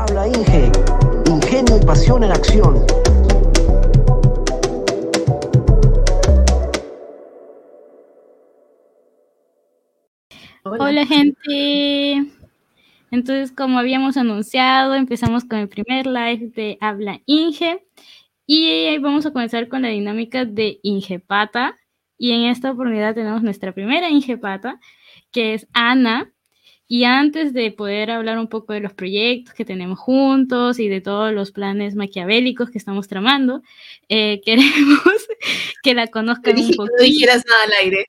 Habla Inge, ingenio y pasión en acción. Hola. gente. Entonces, como habíamos anunciado, empezamos con el primer live de Habla Inge y vamos a comenzar con la dinámica de Ingepata. Y en esta oportunidad tenemos nuestra primera Ingepata, que es Ana. Y antes de poder hablar un poco de los proyectos que tenemos juntos y de todos los planes maquiavélicos que estamos tramando, eh, queremos que la conozcan un poquito. No dijeras nada al aire.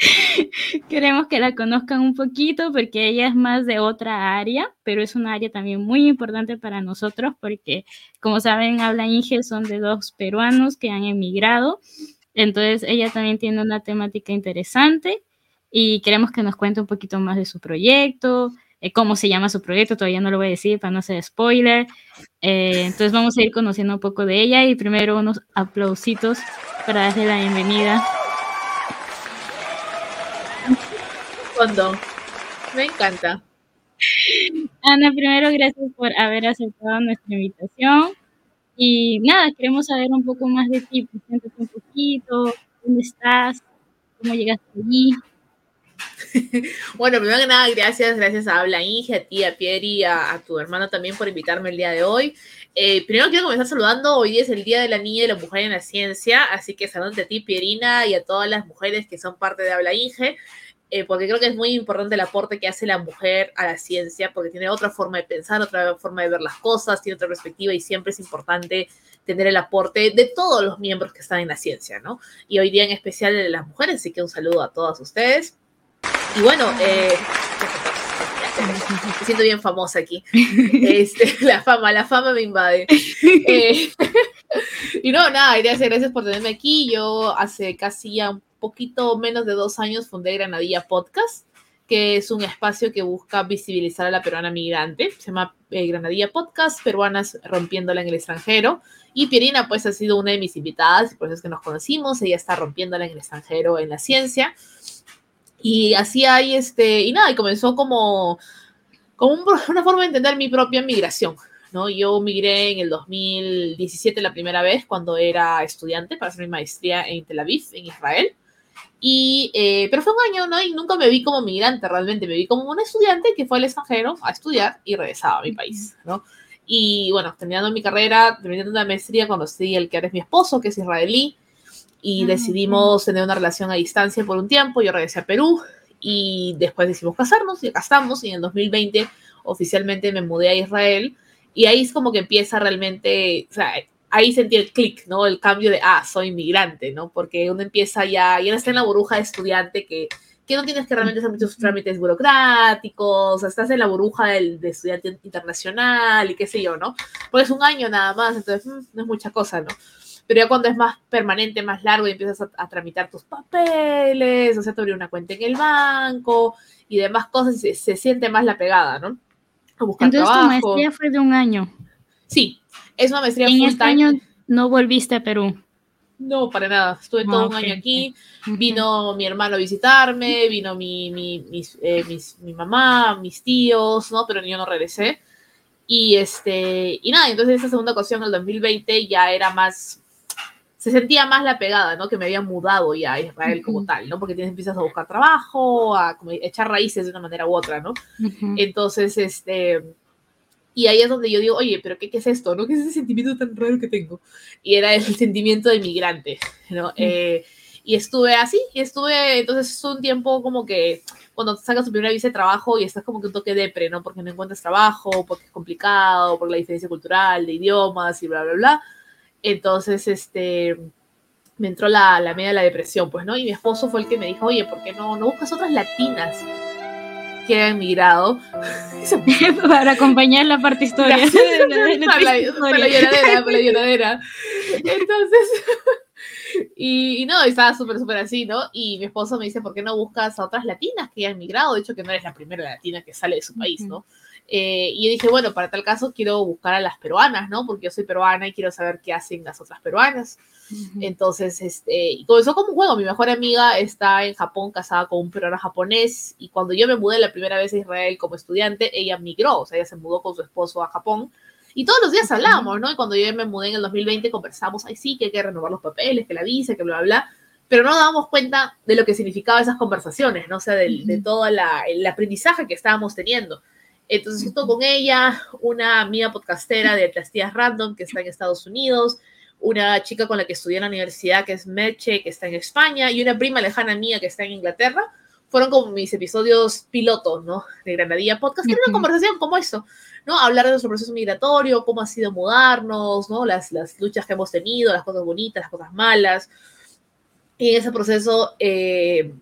Queremos que la conozcan un poquito porque ella es más de otra área, pero es una área también muy importante para nosotros porque, como saben, Habla Inge son de dos peruanos que han emigrado. Entonces, ella también tiene una temática interesante y queremos que nos cuente un poquito más de su proyecto, eh, cómo se llama su proyecto, todavía no lo voy a decir para no ser spoiler. Eh, entonces, vamos a ir conociendo un poco de ella y primero unos aplausitos para darle la bienvenida. Me encanta. Ana, primero gracias por haber aceptado nuestra invitación. Y nada, queremos saber un poco más de ti. Preséntate un poquito, dónde estás, cómo llegaste allí. bueno, primero que nada, gracias, gracias a Habla Inge, a ti, a Pieri, a, a, tu hermano también por invitarme el día de hoy. Eh, primero quiero comenzar saludando, hoy es el Día de la Niña y la Mujer en la Ciencia, así que saludos a ti, Pierina, y a todas las mujeres que son parte de Habla Inge. Eh, porque creo que es muy importante el aporte que hace la mujer a la ciencia, porque tiene otra forma de pensar, otra forma de ver las cosas, tiene otra perspectiva y siempre es importante tener el aporte de todos los miembros que están en la ciencia, ¿no? Y hoy día en especial de las mujeres, así que un saludo a todas ustedes. Y bueno, eh, me siento bien famosa aquí. Este, la fama, la fama me invade. Eh, y no, nada, gracias, gracias por tenerme aquí. Yo hace casi ya un poquito menos de dos años fundé Granadilla Podcast, que es un espacio que busca visibilizar a la peruana migrante. Se llama eh, Granadilla Podcast, Peruanas Rompiéndola en el extranjero. Y Pierina, pues, ha sido una de mis invitadas, por eso es que nos conocimos. Ella está rompiéndola en el extranjero en la ciencia. Y así hay, este, y nada, y comenzó como, como una forma de entender mi propia migración. ¿no? Yo migré en el 2017 la primera vez cuando era estudiante para hacer mi maestría en Tel Aviv, en Israel. Y, eh, pero fue un año, ¿no? Y nunca me vi como migrante realmente, me vi como un estudiante que fue al extranjero a estudiar y regresaba a mi país, ¿no? Y bueno, terminando mi carrera, terminando una maestría, conocí el que ahora es mi esposo, que es israelí, y decidimos tener una relación a distancia por un tiempo. Yo regresé a Perú y después decidimos casarnos y acá estamos. Y en el 2020 oficialmente me mudé a Israel y ahí es como que empieza realmente, o sea, ahí sentí el clic, ¿no? El cambio de, ah, soy inmigrante, ¿no? Porque uno empieza ya, ya no está en la burbuja de estudiante que, que no tienes que realmente hacer muchos trámites burocráticos, estás en la burbuja del, de estudiante internacional y qué sé yo, ¿no? Porque es un año nada más, entonces mm, no es mucha cosa, ¿no? Pero ya cuando es más permanente, más largo y empiezas a, tramitar tus papeles, o sea, te abrir una cuenta en el banco y demás cosas, se, se siente más la pegada, ¿no? A buscar Entonces trabajo. tu maestría fue de un año. Sí, es una maestría en este año no volviste a Perú. No, para nada. Estuve todo un año aquí. Vino mi hermano a visitarme, vino mi, mi, eh, mi mamá, mis tíos, ¿no? Pero yo no regresé. Y este, y nada, entonces esa segunda ocasión, el 2020, ya era más, se sentía más la pegada, ¿no? Que me había mudado ya a Israel como tal, ¿no? Porque tienes, empiezas a buscar trabajo, a como, echar raíces de una manera u otra, ¿no? Entonces, este, y ahí es donde yo digo, oye, pero ¿qué, qué es esto? ¿no? ¿Qué es ese sentimiento tan raro que tengo? Y era el sentimiento de migrante, ¿no? Eh, y estuve así, y estuve, entonces es un tiempo como que cuando sacas tu primera visa de trabajo y estás como que un toque depre, ¿no? Porque no encuentras trabajo, porque es complicado, por la diferencia cultural, de idiomas y bla, bla, bla. Entonces, este, me entró la, la media de la depresión, pues, ¿no? Y mi esposo fue el que me dijo, oye, ¿por qué no, no buscas otras latinas? que han migrado. para acompañar la parte historia. para, la, lloradera, para la lloradera. Entonces, y, no, estaba súper, súper así, ¿no? Y mi esposo me dice, ¿por qué no buscas a otras latinas que han migrado? De hecho, que no eres la primera latina que sale de su país, ¿no? Eh, y yo dije, bueno, para tal caso quiero buscar a las peruanas, ¿no? Porque yo soy peruana y quiero saber qué hacen las otras peruanas. Entonces, este, y comenzó como un juego. Mi mejor amiga está en Japón casada con un peruano japonés y cuando yo me mudé la primera vez a Israel como estudiante, ella migró, o sea, ella se mudó con su esposo a Japón. Y todos los días hablábamos, ¿no? Y cuando yo me mudé en el 2020 conversamos, ay, sí, que hay que renovar los papeles, que la visa, que bla, bla, bla. Pero no dábamos cuenta de lo que significaba esas conversaciones, ¿no? O sea, de, de todo la, el aprendizaje que estábamos teniendo. Entonces, esto con ella, una amiga podcastera de las tías Random que está en Estados Unidos, una chica con la que estudié en la universidad que es Meche, que está en España, y una prima lejana mía que está en Inglaterra. Fueron como mis episodios pilotos, ¿no? De Granadilla Podcast, que era una conversación como eso, ¿no? Hablar de nuestro proceso migratorio, cómo ha sido mudarnos, ¿no? Las, las luchas que hemos tenido, las cosas bonitas, las cosas malas. Y en ese proceso, eh,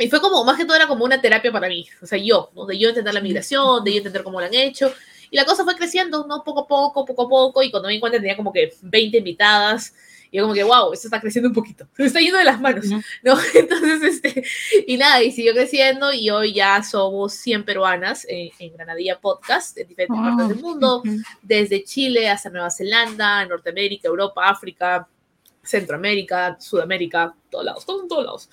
y fue como, más que todo era como una terapia para mí, o sea, yo, ¿no? de yo entender la migración, de yo entender cómo lo han hecho, y la cosa fue creciendo, ¿no? Poco a poco, poco a poco, y cuando me di cuenta tenía como que 20 invitadas, y yo como que, wow, esto está creciendo un poquito, se está yendo de las manos, ¿no? Entonces, este, y nada, y siguió creciendo, y hoy ya somos 100 peruanas en, en Granadilla Podcast, en diferentes partes del mundo, desde Chile hasta Nueva Zelanda, Norteamérica, Europa, África, Centroamérica, Sudamérica, todos lados, todos en todos lados.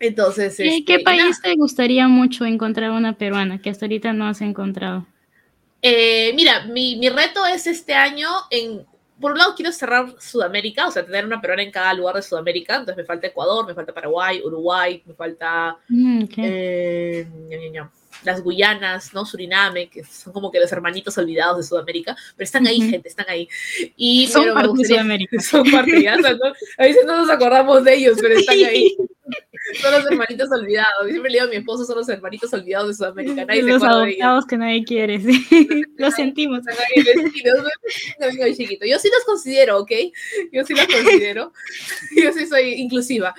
Entonces, ¿Qué, este, ¿qué y país te gustaría mucho encontrar una peruana que hasta ahorita no has encontrado? Eh, mira, mi, mi reto es este año en, por un lado quiero cerrar Sudamérica, o sea, tener una peruana en cada lugar de Sudamérica, entonces me falta Ecuador, me falta Paraguay, Uruguay, me falta Mm, ok. eh, las Guyanas, ¿no? Suriname, que son como que los hermanitos olvidados de Sudamérica, pero están ahí, gente, están ahí. Y, Son parte de Sudamérica. Son parte, ya, o sea, ¿no? A veces no nos acordamos de ellos, pero están ahí. Son los hermanitos olvidados. Siempre le digo a mi esposo, son los hermanitos olvidados de Sudamérica. Nadie se Los de adoptados que nadie quiere, sí. Lo sentimos. Chiquito. Yo sí los considero, ¿ok? Yo sí los considero. Yo sí soy inclusiva.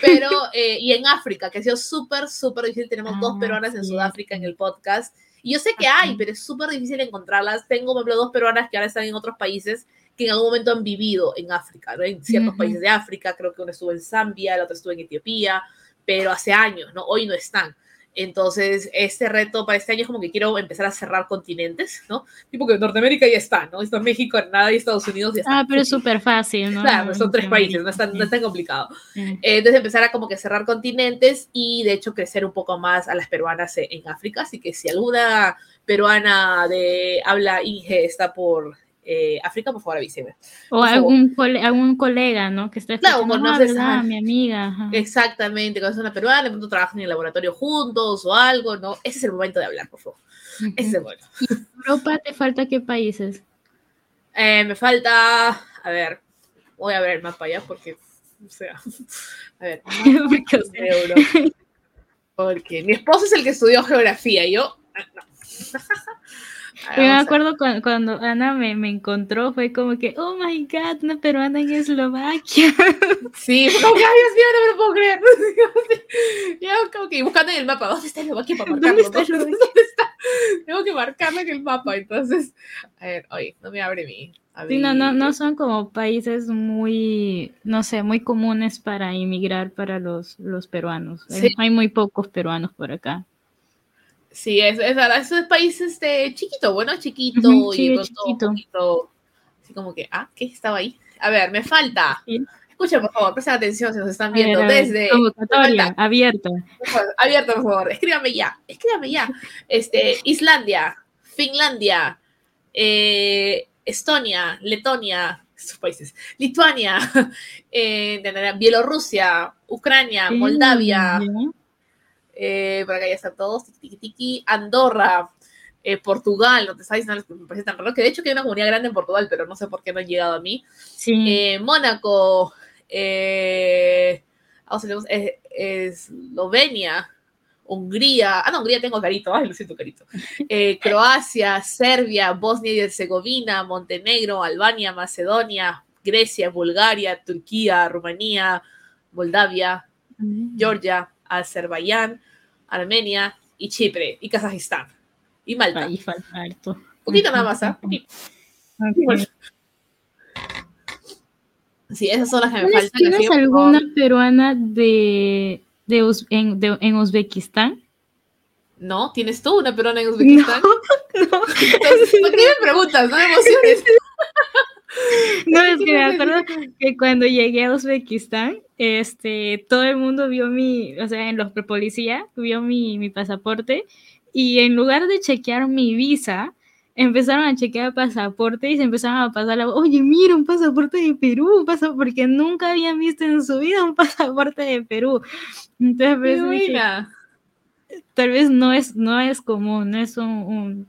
Pero, eh, y en África, que ha sido súper, súper difícil. Tenemos dos Ah, peruanas en sí. Sudáfrica en el podcast. Y yo sé que hay, pero es súper difícil encontrarlas. Tengo, por ejemplo, dos peruanas que ahora están en otros países que en algún momento han vivido en África, ¿no? En ciertos Ujú. países de África. Creo que una estuvo en Zambia, la otra estuvo en Etiopía, pero hace años, ¿no? Hoy no están. Entonces, este reto para este año es como que quiero empezar a cerrar continentes, ¿no? Tipo que Norteamérica ya está, ¿no? Está México, Canadá y Estados Unidos ya está. Ah, pero es súper fácil, ¿no? Claro, pues son tres países, no es tan, no es tan complicado. Eh, entonces empezar a como que cerrar continentes y de hecho crecer un poco más a las peruanas en África. Así que si alguna peruana de habla Inge está por eh, África, por favor avíseme. O algún, cole- algún colega, ¿no? Que esté Claro, conoces a- mi amiga. ajá. Exactamente, cuando es una peruana, de pronto trabajan en el laboratorio juntos o algo, ¿no? Ese es el momento de hablar, por favor. Ese es el momento. Europa, ¿te falta qué países? Eh, me falta, a ver, voy a ver el mapa ya porque, o sea, a ver, Porque. Porque mi esposo es el que estudió geografía y yo, ah, no. A ver, Yo me acuerdo cuando, cuando Ana me, me encontró, fue como que, oh my god, una peruana en Eslovaquia. Sí, como que, ay, Dios mío, no me lo puedo creer. Yo como que buscando en el mapa, ¿dónde está Eslovaquia para ¿Dónde marcarlo? está no? Eslovaquia? ¿Dónde está? Tengo que marcarlo en el mapa, entonces, a ver, oye, no me abre mi... Sí, no, no, no son como países muy, no sé, muy comunes para inmigrar para los, los peruanos. Hay- Sí. Hay muy pocos peruanos por acá. Sí, es, es verdad, es un país este, chiquito, bueno, chiquito y sí, es pronto un chiquito. poquito, así como que, ah, ¿qué estaba ahí? A ver, me falta. Sí. Escuchen, por favor, presten atención si nos están viendo ver, desde... Convocatoria abierta. Por favor, abierto, por favor, escríbame ya, escríbame ya. Este, Islandia, Finlandia, eh, Estonia, Letonia, esos países, Lituania, eh, Bielorrusia, Ucrania, Moldavia. Eh, por acá ya están todos, tiki, tiki, tiki, Andorra, eh, Portugal, no te sabes nada, me parece tan raro, que de hecho que hay una comunidad grande en Portugal, pero no sé por qué no han llegado a mí. Sí. Eh, Mónaco, eh, Eslovenia, Hungría, ah, no, Hungría tengo carito, ay, lo siento carito. Eh, Croacia, Serbia, Bosnia y Herzegovina, Montenegro, Albania, Macedonia, Grecia, Bulgaria, Turquía, Rumanía, Moldavia, Georgia, Azerbaiyán, Armenia y Chipre y Kazajistán y Malta. Ahí falta harto. Poquito nada más, ¿ah? Sí, esas son las que me ¿Tienes, faltan. tienes por alguna peruana de, de, en, de- en Uzbekistán? ¿No? ¿Tienes tú una peruana en Uzbekistán? No, no. Entonces, ¿por qué me preguntas? No me emociones. No, es que me acuerdo que cuando llegué a Uzbekistán, este, todo el mundo vio mi, o sea, en los policía, vio mi, mi pasaporte y en lugar de chequear mi visa, empezaron a chequear pasaporte y se empezaron a pasar la, oye, mira, un pasaporte de Perú, porque nunca habían visto en su vida un pasaporte de Perú. Entonces, dije, buena. tal vez no es, no es común, no es un,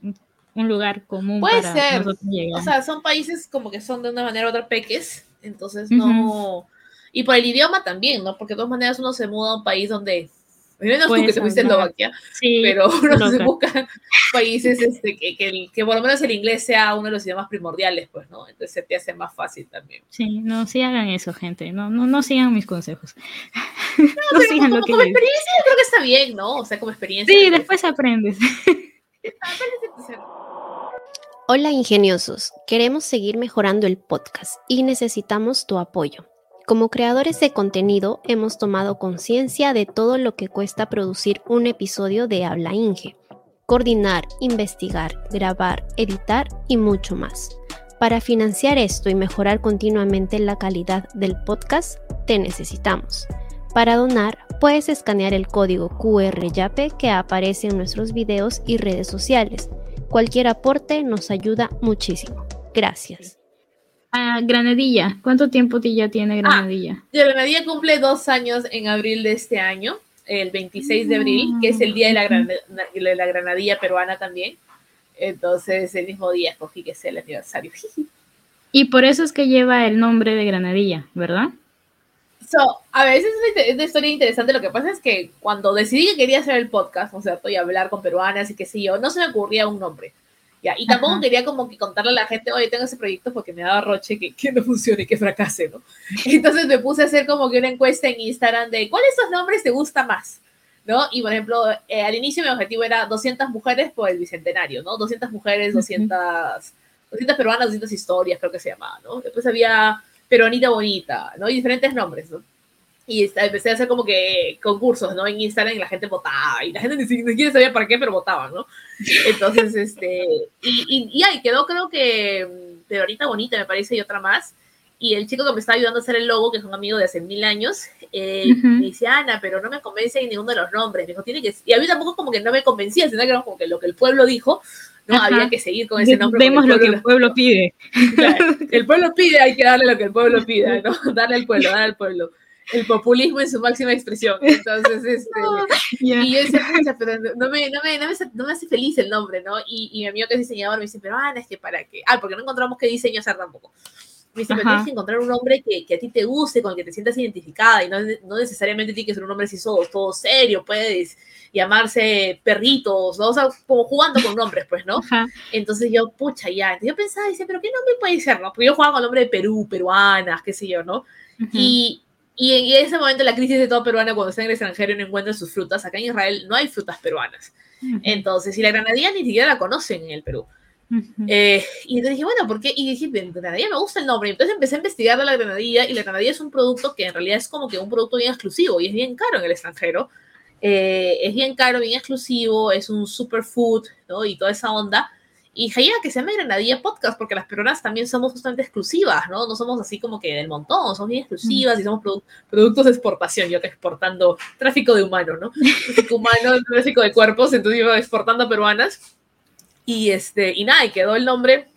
un, un lugar común Puede para ser. O sea, son países como que son de una manera u otra peques, entonces no... Y por el idioma también, ¿no? Porque de todas maneras uno se muda a un país donde... Menos tú Puedes que te fuiste a. Eslovaquia, sí, pero uno se loca. busca países este, que, que, que por lo menos el inglés sea uno de los idiomas primordiales, pues, ¿no? Entonces se te hace más fácil también. Sí, no, sí hagan eso, gente. No, no, no sigan mis consejos. No, Pero sigan como, lo que como les experiencia yo creo que está bien, ¿no? O sea, como experiencia. Sí, pues, después aprendes. Hola ingeniosos, queremos seguir mejorando el podcast y necesitamos tu apoyo. Como creadores de contenido hemos tomado conciencia de todo lo que cuesta producir un episodio de Habla Inge. Coordinar, investigar, grabar, editar y mucho más. Para financiar esto y mejorar continuamente la calidad del podcast, te necesitamos. Para donar, puedes escanear el código QR YAPE que aparece en nuestros videos y redes sociales. Cualquier aporte nos ayuda muchísimo. Gracias. Ah, Granadilla. ¿Cuánto tiempo ti- ya tiene Granadilla? Y Granadilla cumple dos años en abril de este año, el 26 de abril, que es el día de la, gran- de la granadilla peruana también. Entonces, el mismo día escogí que sea el aniversario. Y por eso es que lleva el nombre de Granadilla, ¿verdad? So, a veces es una, es historia interesante. Lo que pasa es que cuando decidí que quería hacer el podcast, o sea, y hablar con peruanas y qué sé yo, no se me ocurría un nombre. Ya, y tampoco Ajá. quería como que contarle a la gente, oye, tengo ese proyecto porque me daba roche que, que no funcione, que fracase, ¿no? Entonces me puse a hacer como que una encuesta en Instagram de cuáles de estos nombres te gusta más, ¿no? Y por ejemplo, eh, al inicio mi objetivo era 200 mujeres por el bicentenario, ¿no? 200 mujeres, 200, 200 peruanas, 200 historias, creo que se llamaba, ¿no? Después había Peronita Bonita, ¿no? Y diferentes nombres, ¿no? Y empecé a hacer como que concursos, ¿no? En Instagram y la gente votaba, y la gente ni si- ni siquiera sabía para qué, pero votaban, ¿no? Entonces, este, y, y, y ahí quedó creo que mm, Peronita Bonita, me parece, y otra más. Y el chico que me está ayudando a hacer el logo, que es un amigo de hace mil años, eh, Ujú. me dice, Ana, pero no me convence en ninguno de los nombres. Me dijo, tiene que... Y a mí tampoco como que no me convencía, sino que era como que lo que el pueblo dijo, no Ajá. había que seguir con ese nombre. Vemos lo que el pueblo pide. Claro, el pueblo pide, hay que darle lo que el pueblo pida, ¿no? Darle al pueblo, darle al pueblo. El populismo en su máxima expresión. Entonces, este, Ya. y yo decía, pero no me, no, me, no, me, hace- no me hace feliz el nombre, ¿no? Y, y mi amigo que es diseñador me dice, pero Ana, es que para qué. Ah, porque no encontramos qué diseño hacer tampoco. Me dice, pero tienes que encontrar un nombre que, que a ti te guste, con el que te sientas identificada, y no, no necesariamente tiene que ser un nombre así todo, todo serio, puedes llamarse perritos, ¿no? O sea, como jugando con nombres, pues, ¿no? Ajá. Entonces yo, pucha, ya. Entonces yo pensaba, dice, pero ¿qué nombre puede ser, no? Porque yo jugaba con el nombre de Perú, peruanas, qué sé yo, ¿no? Y, y en, y en ese momento la crisis de todo peruano cuando está en el extranjero y no encuentra sus frutas, acá en Israel no hay frutas peruanas. Entonces, y la granadilla ni siquiera la conocen en el Perú. Ujú. Eh, y entonces dije, bueno, ¿por qué? Y dije, "Pero granadilla me gusta el nombre. Entonces empecé a investigar de la granadilla y la granadilla es un producto que en realidad es como que un producto bien exclusivo y es bien caro en el extranjero. Eh, es bien caro, bien exclusivo, es un superfood, ¿no? Y toda esa onda. Y dije, ya, que se llame Granadilla Podcast, porque las peruanas también somos justamente exclusivas, ¿no? No somos así como que del montón, somos bien exclusivas y somos produ- productos de exportación, yo que exportando tráfico de humanos, ¿no? Tráfico humano, tráfico de cuerpos, entonces iba exportando a peruanas. Y, este, y nada, y quedó el nombre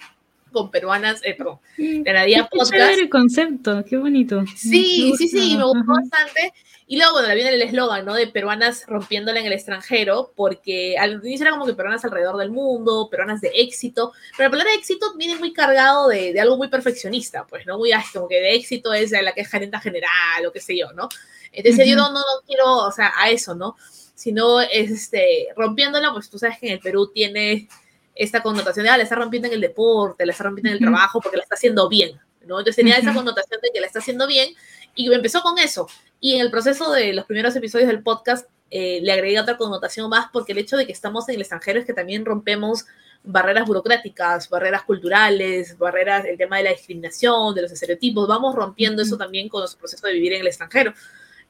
con peruanas, eh, perdón, Granadilla Qué Podcast. el concepto, qué bonito. Sí, sí, sí, me gustó Ajá. bastante. Y luego, bueno, viene el eslogan, ¿no? De peruanas rompiéndola en el extranjero, porque al inicio era como que peruanas alrededor del mundo, peruanas de éxito, pero la palabra éxito viene muy cargado de, de algo muy perfeccionista, pues, ¿no? Muy, ay, como que de éxito es la que es gerente general o qué sé yo, ¿no? Entonces yo Ujú. no, no, no quiero, o sea, a eso, ¿no? Sino es, este, rompiéndola, pues tú sabes que en el Perú tiene esta connotación de, ah, la está rompiendo en el deporte, la está rompiendo en el trabajo porque la está haciendo bien, ¿no? Entonces tenía esa connotación de que la está haciendo bien y empezó con eso. Y en el proceso de los primeros episodios del podcast eh, le agregué otra connotación más porque el hecho de que estamos en el extranjero es que también rompemos barreras burocráticas, barreras culturales, barreras, el tema de la discriminación, de los estereotipos, vamos rompiendo eso también con nuestro proceso de vivir en el extranjero.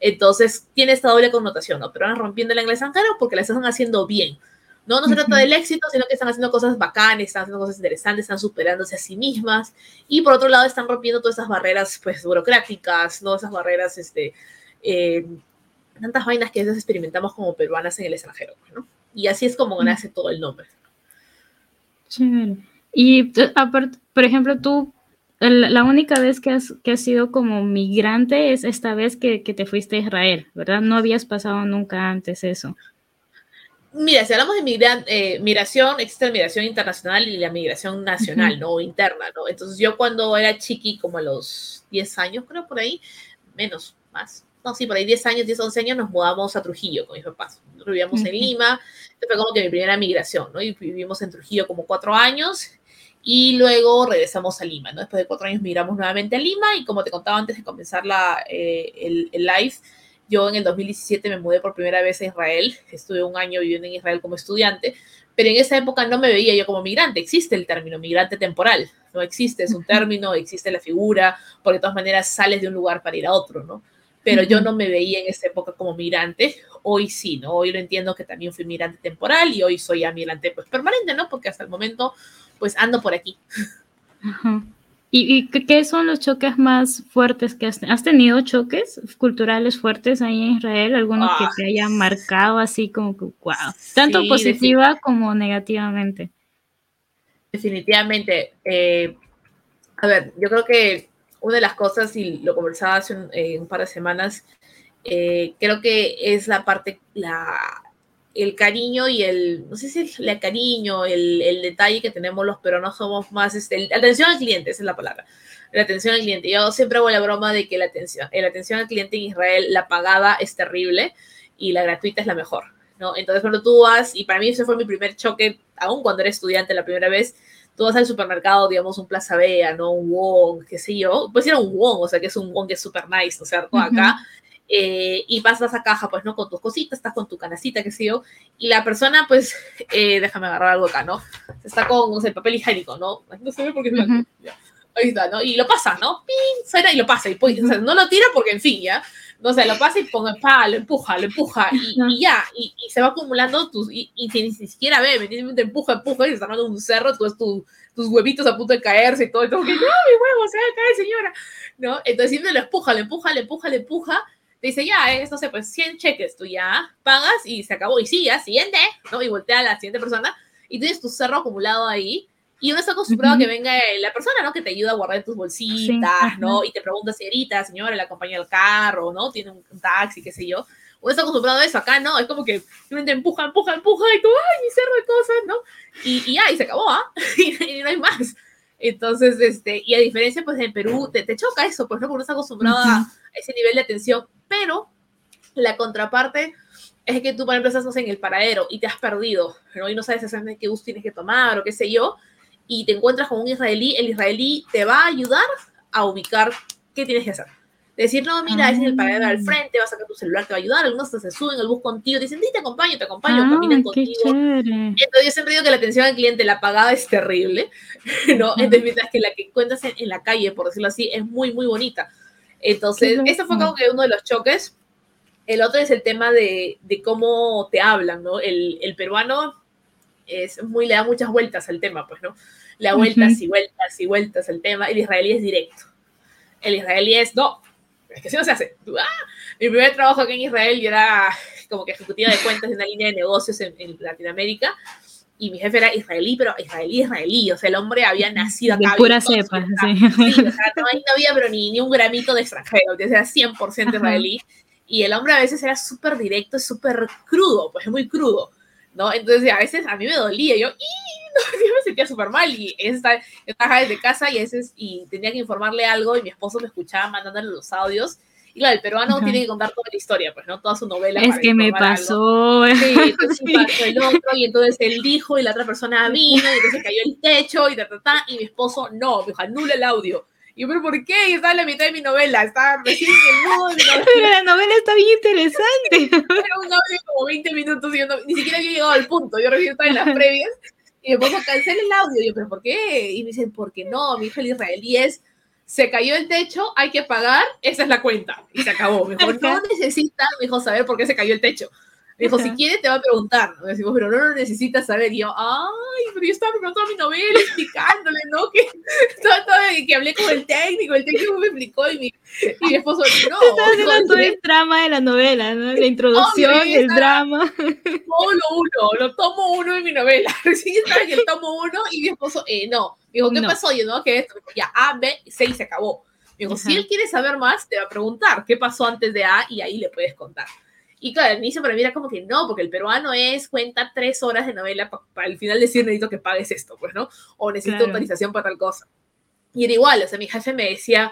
Entonces tiene esta doble connotación, ¿no? Pero van rompiéndola en el extranjero porque la están haciendo bien, No, no se trata del éxito, sino que están haciendo cosas bacanas, están haciendo cosas interesantes, están superándose a sí mismas. Y por otro lado, están rompiendo todas esas barreras pues, burocráticas, ¿no? Esas barreras, este, eh, tantas vainas que a veces experimentamos como peruanas en el extranjero, ¿no? Y así es como nace todo el nombre. Chévere. Y aparte, por ejemplo, tú, la única vez que has, que has sido como migrante es esta vez que, que te fuiste a Israel, ¿verdad? No habías pasado nunca antes eso. Mira, si hablamos de eh, migración, existe la migración internacional y la migración nacional, ¿no? Interna, ¿no? Entonces yo cuando era chiqui, como a los 10 años, creo por ahí, menos, más, no, sí, por ahí 10 años, 10, 11 años nos mudamos a Trujillo con mis papás. Vivíamos en Lima, fue como que mi primera migración, ¿no? Y vivimos en Trujillo como cuatro años y luego regresamos a Lima, ¿no? Después de cuatro años migramos nuevamente a Lima y como te contaba antes de comenzar la, eh, el, el live, yo en el 2017 me mudé por primera vez a Israel, estuve un año viviendo en Israel como estudiante, pero en esa época no me veía yo como migrante, existe el término migrante temporal, no existe, es un término, existe la figura, porque de todas maneras sales de un lugar para ir a otro, ¿no? Pero yo no me veía en esa época como migrante, hoy sí, ¿no? Hoy lo entiendo que también fui migrante temporal y hoy soy ya migrante pues permanente, ¿no? Porque hasta el momento pues ando por aquí. Ajá. ¿Y, qué son los choques más fuertes que has tenido? ¿Has tenido choques culturales fuertes ahí en Israel? ¿Alguno que te haya marcado así como que, wow? Tanto positiva como negativamente. Definitivamente. Eh, a ver, yo creo que una de las cosas, y lo conversaba hace un, eh, par de semanas, eh, creo que es la parte, la, el cariño y el, no sé si el, cariño, el, el, detalle que tenemos los peruanos somos más, este, la atención al cliente, esa es la palabra, la atención al cliente. Yo siempre hago la broma de que la atención, la atención al cliente en Israel, la pagada es terrible y la gratuita es la mejor, ¿no? Entonces cuando tú vas, y para mí ese fue mi primer choque, aún cuando era estudiante la primera vez, tú vas al supermercado, digamos, un Plaza Vea, ¿no? Un Wong, qué sé yo, pues era un Wong, o sea, que es un Wong que es súper nice, ¿no es cierto? Acá, eh, y pasas a caja, pues, ¿no? Con tus cositas, estás con tu canacita, qué sé yo, y la persona, pues, eh, déjame agarrar algo acá, ¿no? Está con, no sé, el papel higiénico, ¿no? No se ve porque es blanco. Ahí está, ¿no? Y lo pasa, ¿no? ¡Pin! Suena y lo pasa, y pues, o sea, no lo tira porque, en fin, ya. No sé, lo pasa y ponga, pa, lo empuja, lo empuja, y, ya, y, y, se va acumulando tus, y, y ni, siquiera ve, me te empuja, empuja, y se está dando un cerro, tú ves tu, tus huevitos a punto de caerse y todo, y todo, que, no, mi huevo, se va a caer, señora, ¿no? Entonces siempre lo empuja, lo empuja, le empuja, le empuja, dice, ya, es, no sé, pues 100 cheques, tú ya pagas y se acabó, y sí, ya, siguiente, ¿no? Y voltea a la siguiente persona y tienes tu cerro acumulado ahí. Y uno está acostumbrado a que venga la persona, ¿no? Que te ayuda a guardar tus bolsitas, ¿no? Y te pregunta, señorita, señora, le acompaña al carro, ¿no? Tiene un, taxi, qué sé yo. Uno está acostumbrado a eso. Acá no, es como que te empuja, empuja, empuja, y tú, ¡ay, mi cerro de cosas, ¿no? Y, y ya, y se acabó, ¿ah? y, no hay más. Entonces, este, y a diferencia, pues en Perú te, te choca eso, pues no, porque uno está acostumbrado a ese nivel de atención, pero la contraparte es que tú, por ejemplo, estás en el paradero y te has perdido, ¿no? y no sabes exactamente qué bus tienes que tomar o qué sé yo, y te encuentras con un israelí, el israelí te va a ayudar a ubicar qué tienes que hacer. Decir, no, mira, es en el paradero al ah. frente, vas a sacar tu celular, te va a ayudar. Algunos se suben al bus contigo, dicen, te acompaño, te acompaño, caminan contigo. Entonces, yo siempre digo que la atención al cliente, la pagada es terrible, ¿no? Entonces, mientras que la que encuentras en, en, la calle, por decirlo así, es muy, muy bonita. Entonces, ese fue como que uno de los choques. El otro es el tema de, de cómo te hablan, ¿no? El, el, peruano es muy, le da muchas vueltas al tema, pues, ¿no? Le da vueltas y vueltas y vueltas al tema. El israelí es directo. El israelí es, no, es que si no se hace. ¡Ah! Mi primer trabajo aquí en Israel yo era como que ejecutiva de cuentas en una línea de negocios en, en Latinoamérica y mi jefe era israelí, pero israelí, israelí, o sea, el hombre había nacido acá. De pura cepa, sí. sí. o sea, no, había pero ni, ni un gramito de extranjero, o sea, era 100% israelí, y el hombre a veces era súper directo, súper crudo, pues muy crudo, ¿no? Entonces a veces a mí me dolía, yo, no, yo me sentía súper mal, y estaba desde casa y a veces, y tenía que informarle algo, y mi esposo me escuchaba mandándole los audios, y claro, el peruano tiene que contar toda la historia, pues, ¿no? Toda su novela. Es que me pasó. Sí, entonces pasó el otro, y entonces él dijo, y la otra persona vino, y entonces cayó el techo, y ta, ta, ta, y mi esposo, no, me dijo, anula el audio. Y yo, ¿pero por qué? Y estaba en la mitad de mi novela, estaba recién en el novela. Pero la novela está bien interesante. Era un audio como 20 minutos, y yo no, ni siquiera había llegado al punto, yo recién estaba en las previas, y me pongo, cancela el audio, y yo, ¿pero por qué? Y me dicen, ¿por qué no? Mi hijo el israelí es se cayó el techo, hay que pagar, esa es la cuenta. Y se acabó. Mejor no necesita, mejor saber por qué se cayó el techo. Me dijo, si quiere te va a preguntar. ¿no? Decimos, pero no lo necesitas saber. Y yo, ay, pero yo estaba preparando mi novela, explicándole, ¿no? Que, todo, todo, que hablé con el técnico, el técnico me explicó y mi, y mi esposo, no. Estás haciendo todo el drama de la novela, ¿no? La introducción, Obvio, el drama. Tomo lo uno, lo tomo uno en mi novela. Recién estaba en el tomo uno y mi esposo, eh, no. Me dijo, ¿qué No. pasó? Y yo, no, que esto. Me ya, A, B, C y se acabó. Me dijo, si Ajá. él quiere saber más, te va a preguntar qué pasó antes de A y ahí le puedes contar. Y claro, al inicio para mí era como que no, porque el peruano es cuenta tres horas de novela para al final decir necesito que pagues esto, pues, ¿no? O necesito Claro. autorización para tal cosa. Y era igual, o sea, mi jefe me decía,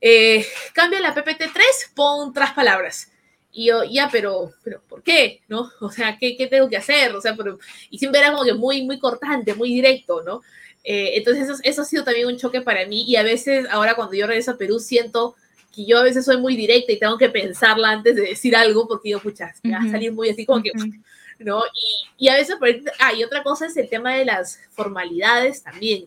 eh, cambia la PPT3, pon otras palabras. Y yo, ya, pero, pero, ¿por qué? ¿No? O sea, ¿qué, qué tengo que hacer? O sea, pero, y siempre era como que muy, muy cortante, muy directo, ¿no? Eh, entonces, eso, eso ha sido también un choque para mí. Y a veces, ahora cuando yo regreso a Perú, siento que yo a veces soy muy directa y tengo que pensarla antes de decir algo, porque yo, pucha, me va a salir muy así como que. ¿no? Y, y a veces, ah, y otra cosa es el tema de las formalidades también.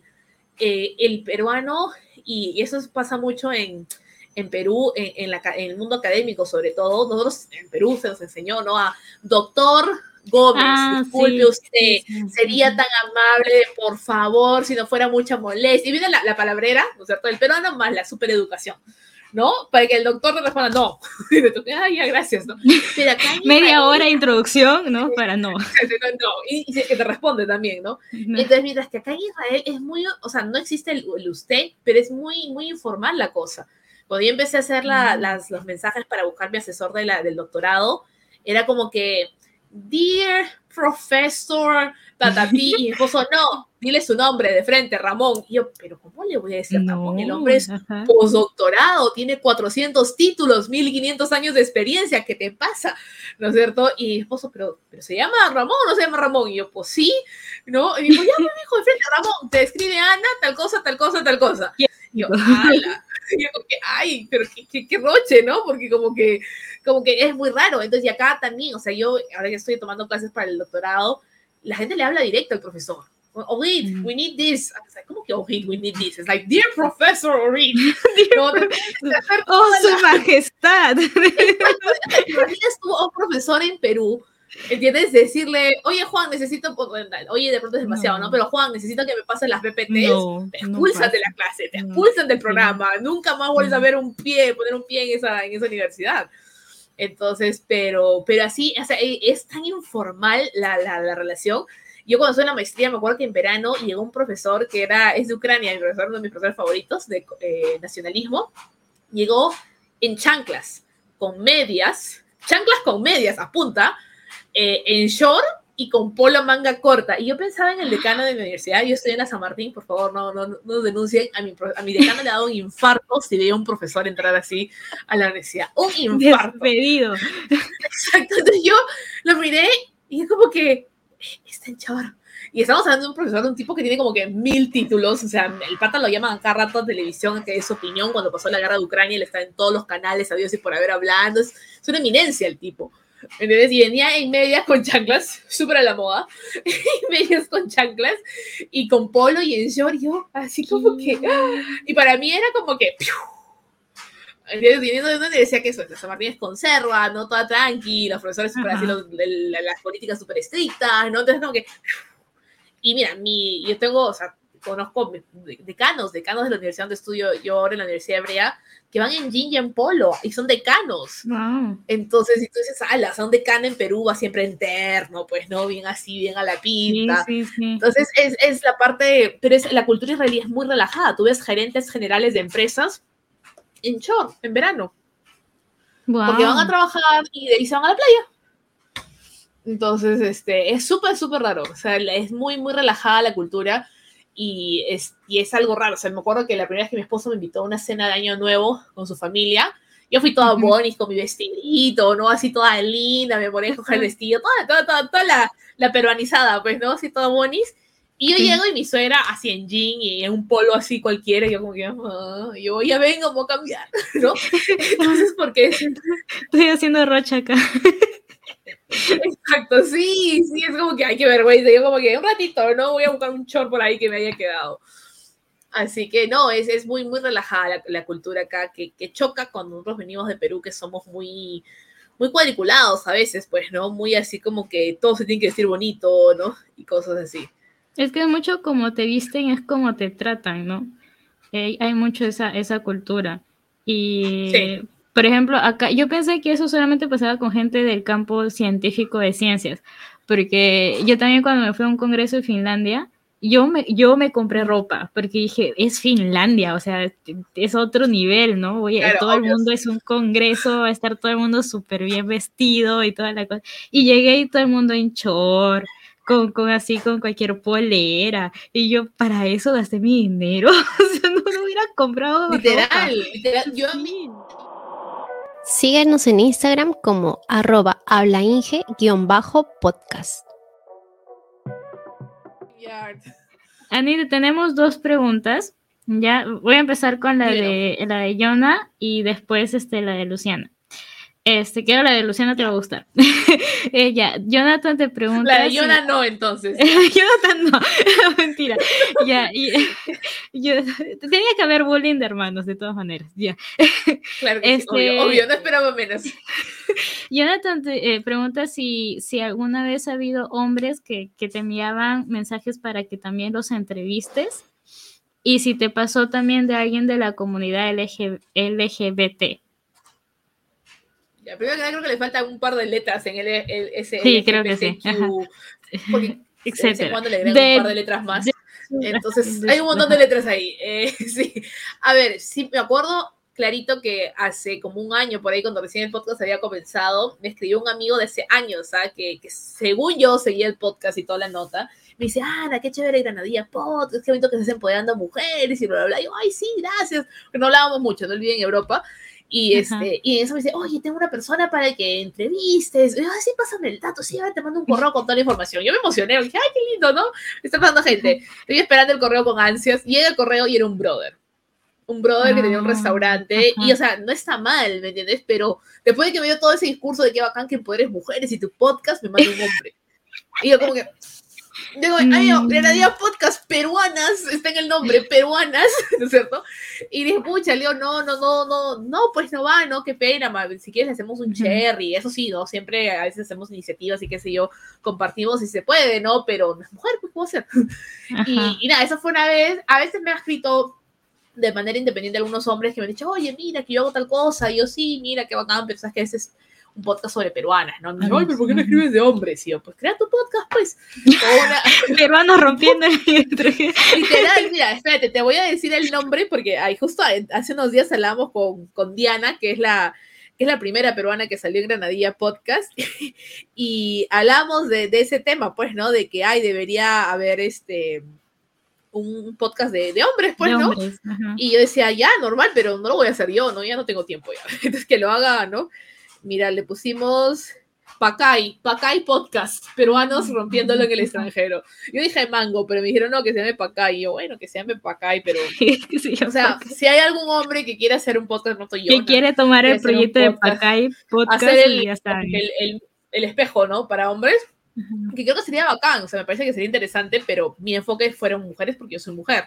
Eh, el peruano, y, y eso pasa mucho en, en Perú, en, en la en el mundo académico sobre todo, nosotros en Perú se nos enseñó, ¿no? A doctor Gómez, Ah, disculpe sí, usted, sí, sí. sería tan amable, por favor, si no fuera mucha molestia. Y viene la, la palabrera, ¿no es cierto? El peruano más la supereducación, ¿no? Para que el doctor te responda, no. Y le toque, Ay, ya, gracias, ¿no? Pero acá en Media hora de introducción, ¿no? Para no. no, y, y que te responde también, ¿no? Entonces, mientras que acá en Israel es muy, o sea, no existe el, el usted, pero es muy, muy informal la cosa. Cuando yo empecé a hacer la- las, los mensajes para buscar mi asesor de la, del doctorado, era como que, Dear Professor Tatati, y mi esposo, no, dile su nombre de frente, Ramón. Y yo, pero ¿cómo le voy a decir Ramón? El hombre es ajá. postdoctorado, tiene 400 títulos, 1500 años de experiencia, ¿qué te pasa? ¿No es cierto? Y mi esposo, pero, pero ¿se llama Ramón o no se llama Ramón? Y yo, pues sí, ¿no? Y me dijo, ya me dijo de frente, Ramón, te escribe Ana, tal cosa, tal cosa, tal cosa. Y yo, ala. Y yo como que, ay, pero qué, qué, qué roche, ¿no? Porque como que, como que es muy raro. Entonces, y acá también, o sea, yo ahora que estoy tomando clases para el doctorado, la gente le habla directo al profesor. Orit, Mm. we need this. O sea, ¿Cómo que Orit, we need this? Es like, dear professor Orit. No, ¡Oh, su la- majestad! ¿Te imaginas tú a un profesor en Perú? ¿Entiendes? Decirle, oye Juan, necesito, oye, de pronto es demasiado, ¿no? No. Pero Juan, necesito que me pasen las PPTs. No, te expulsan de la clase, te expulsan del programa, nunca más vuelves a ver un pie, poner un pie en esa, en esa universidad. Entonces, pero, pero así, o sea, e- es tan informal la, la, la relación. Yo cuando estuve en la maestría, me acuerdo que en verano llegó un profesor que era, es de Ucrania, mi profesor, uno de mis profesores favoritos de eh, nacionalismo, llegó en chanclas, con medias, chanclas con medias a punta, eh, en short y con polo manga corta. Y yo pensaba en el decano de mi universidad, yo estoy en la San Martín, por favor, no, no, no denuncien, a mi, a mi decano le ha dado un infarto si veía a un profesor entrar así a la universidad. Un infarto. Despedido. Exacto. Entonces yo lo miré y es como que está en chavar. Y estamos hablando de un profesor, de un tipo que tiene como que mil títulos. O sea, el pata lo llaman cada rato a televisión, que es su opinión. Cuando pasó la guerra de Ucrania, él está en todos los canales, a Dios y por haber hablando. Es, es una eminencia el tipo. ¿Entendés? Y venía en medias con chanclas, súper a la moda, en medias con chanclas y con polo y en short, yo así como que, y para mí era como que, ¡piu! Viniendo de una universidad que eso, San Martín es conserva, no toda tranqui, los profesores súper Ajá. así, los- las políticas súper estrictas, ¿no? Entonces como que, y mira, mi, yo tengo, o sea, conozco de- decanos, decanos de la universidad donde estudio yo ahora en la Universidad Hebrea, que van en jean y en polo, y son decanos. Wow. Entonces, si tú dices, ala, son decano en Perú, va siempre interno, pues, ¿no? Bien así, bien a la Sí, pinta. sí, sí. Entonces, es, es la parte, pero es, la cultura israelí es muy relajada. Tú ves gerentes generales de empresas en short, en verano, porque van a trabajar y de ahí se van a la playa. Entonces, este, es súper, súper raro. O sea, es muy, muy relajada la cultura y es, y es algo raro. O sea, me acuerdo que la primera vez que mi esposo me invitó a una cena de Año Nuevo con su familia, yo fui toda bonis con mi vestidito, ¿no? Así toda linda, me ponía a coger el vestido, toda, toda, toda, toda la, la peruanizada, pues, ¿no? Así toda bonis. Y yo Sí. llego y mi suegra así en jean y en un polo así cualquiera, y yo como que, y yo ya vengo, voy a cambiar, ¿no? Entonces, porque es, Estoy haciendo rocha acá. Exacto, sí, sí, es como que hay que vergüenza. Yo como que un ratito, ¿no? Voy a buscar un short por ahí que me haya quedado. Así que no, es, es muy, muy relajada la, la cultura acá, que, que choca cuando nosotros venimos de Perú, que somos muy, muy cuadriculados a veces, pues, ¿no? Muy así como que todo se tiene que decir bonito, ¿no? Y cosas así. Es que mucho como te visten es como te tratan, ¿no? Eh, hay mucho esa, esa cultura. Y, por ejemplo, acá yo pensé que eso solamente pasaba con gente del campo científico de ciencias, porque yo también cuando me fui a un congreso de Finlandia, yo me, yo me compré ropa, porque dije, es Finlandia, o sea, es otro nivel, ¿no? Voy, todo el mundo es un congreso, va a estar todo el mundo súper bien vestido y toda la cosa. Y llegué y todo el mundo en short, con, con, así, con cualquier polera. Y yo para eso gasté mi dinero. o sea, no lo hubiera comprado. Literal, literal. Yo Síguenos en Instagram como arroba hablainge-podcast. Anita, tenemos dos preguntas. Ya voy a empezar con la de la de Jonah y después este, la de Luciana. Este, quiero la de Luciana, te va a gustar. Ella, Jonathan te pregunta. La de Jonathan no, entonces. Jonathan no, mentira. ya, y, yo, tenía que haber bullying de hermanos, de todas maneras. Ya. Claro que sí, obvio, este, obvio, no esperaba menos. Jonathan te eh, pregunta si, si alguna vez ha habido hombres que, que te enviaban mensajes para que también los entrevistes. Y si te pasó también de alguien de la comunidad LGBT. Ya, primero que nada, creo que le falta un par de letras en el, ese. Sí, creo que sí. Porque de le agregan un par de letras más. Entonces, hay un montón de letras ahí. Eh, sí. A ver, sí, me acuerdo clarito que hace como un año, por ahí, cuando recién el podcast había comenzado, me escribió un amigo de ese año, ¿sabes? Que, que según yo seguía el podcast y toda la nota. Me dice, Ana, qué chévere Granadilla Podcast, qué bonito que se estén empoderando mujeres y bla, bla, bla. Y yo, ay, sí, gracias. Porque no hablábamos mucho, no olviden en Europa. Y, este, y eso me dice, oye, tengo una persona para que entrevistes. Y yo, sí, pásame el dato, sí, te mando un correo con toda la información. Yo me emocioné, dije, ay, qué lindo, ¿no? Me está pasando gente. Estoy esperando el correo con ansias. Llega el correo y era un brother. Un brother que tenía un ah, restaurante. Y, o sea, no está mal, ¿me entiendes? Pero después de que me dio todo ese discurso de que bacán que poderes mujeres y tu podcast, me manda un hombre. Y yo como que, Digo, ay, mm. Granadilla Podcast peruanas, está en el nombre, peruanas, ¿no es cierto? Y dije, pucha, Leo, no, no, no, no, no, pues no va, no, qué pena, si quieres hacemos un cherry, eso sí, ¿no? Siempre a veces hacemos iniciativas y qué sé yo, compartimos si se puede, ¿no? Pero no es mujer, pues, ¿cómo hacer? Y, y, nada, eso fue una vez, a veces me ha escrito de manera independiente algunos hombres que me han dicho, oye, mira, que yo hago tal cosa, y yo sí, mira, qué bacán, pero sabes que a veces un podcast sobre peruanas, ¿no? Me Ay, pero ¿por qué no escribes de hombres? Y yo, pues crea tu podcast, pues. Peruanos rompiendo el Literal, mira, espérate, te voy a decir el nombre porque ay, justo hace unos días hablamos con, con Diana, que es la que es la primera peruana que salió en Granadilla Podcast, y hablamos de, de, ese tema, pues, ¿no? De que, ay, debería haber este un podcast de, de hombres, pues, ¿no? Y yo decía, ya, normal, pero no lo voy a hacer yo, ¿no? Ya no tengo tiempo ya. Entonces, que lo haga, ¿no? Mira, le pusimos Pacay, Pacay Podcast, peruanos rompiéndolo en el extranjero. Yo dije Mango, pero me dijeron no, que se llame Pacay. Y yo, bueno, que se llame Pacay, pero. o sea, si hay algún hombre que quiere hacer un podcast, no estoy yo. Que quiere tomar el proyecto de Pacay Podcast hacer el, el, el, espejo, ¿no? Para hombres. Que creo que sería bacán, o sea, me parece que sería interesante, pero mi enfoque fueron mujeres porque yo soy mujer,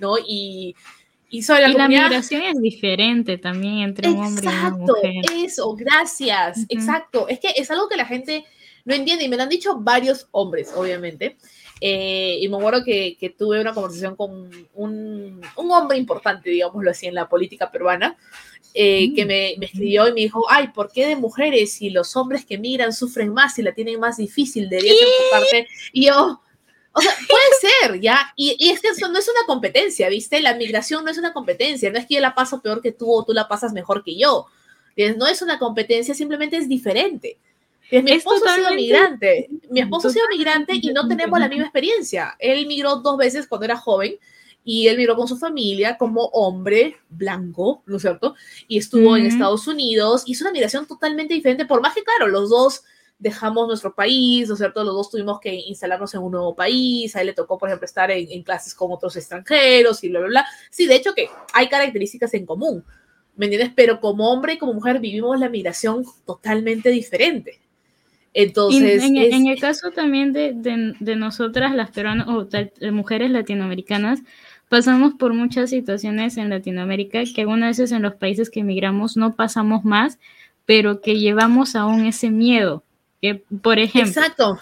¿no? Y y, la migración es diferente también entre un hombre y una mujer. Eso, gracias. Exacto. Es que es algo que la gente no entiende y me lo han dicho varios hombres, obviamente. Eh, y me acuerdo que, que, tuve una conversación con un, un, hombre importante, digámoslo así, en la política peruana, eh, que mm. me, me, escribió y me dijo, ay, ¿por qué de mujeres si los hombres que migran sufren más y la tienen más difícil? Deberías enfocarte. Y yo, o sea, puede ser, ¿ya? Y, y, es que eso no es una competencia, ¿viste? La migración no es una competencia, no es que yo la paso peor que tú o tú la pasas mejor que yo. No es una competencia, simplemente es diferente. Mi esposo ha sido migrante, mi esposo ha sido migrante y no tenemos la misma experiencia. Él migró dos veces cuando era joven y él migró con su familia como hombre blanco, ¿no es cierto? Y estuvo en Estados Unidos y es una migración totalmente diferente, por más que, claro, los dos dejamos nuestro país, ¿no es cierto? Los dos tuvimos que instalarnos en un nuevo país, a él le tocó, por ejemplo, estar en, clases con otros extranjeros y bla, bla, bla. Sí, de hecho que hay características en común, ¿me entiendes? Pero como hombre y como mujer vivimos la migración totalmente diferente. Entonces, en, en, el caso también de, de, de nosotras, las peruanas o de mujeres latinoamericanas, pasamos por muchas situaciones en Latinoamérica que algunas veces en los países que emigramos no pasamos más pero que llevamos aún ese miedo. Que, por ejemplo, Exacto.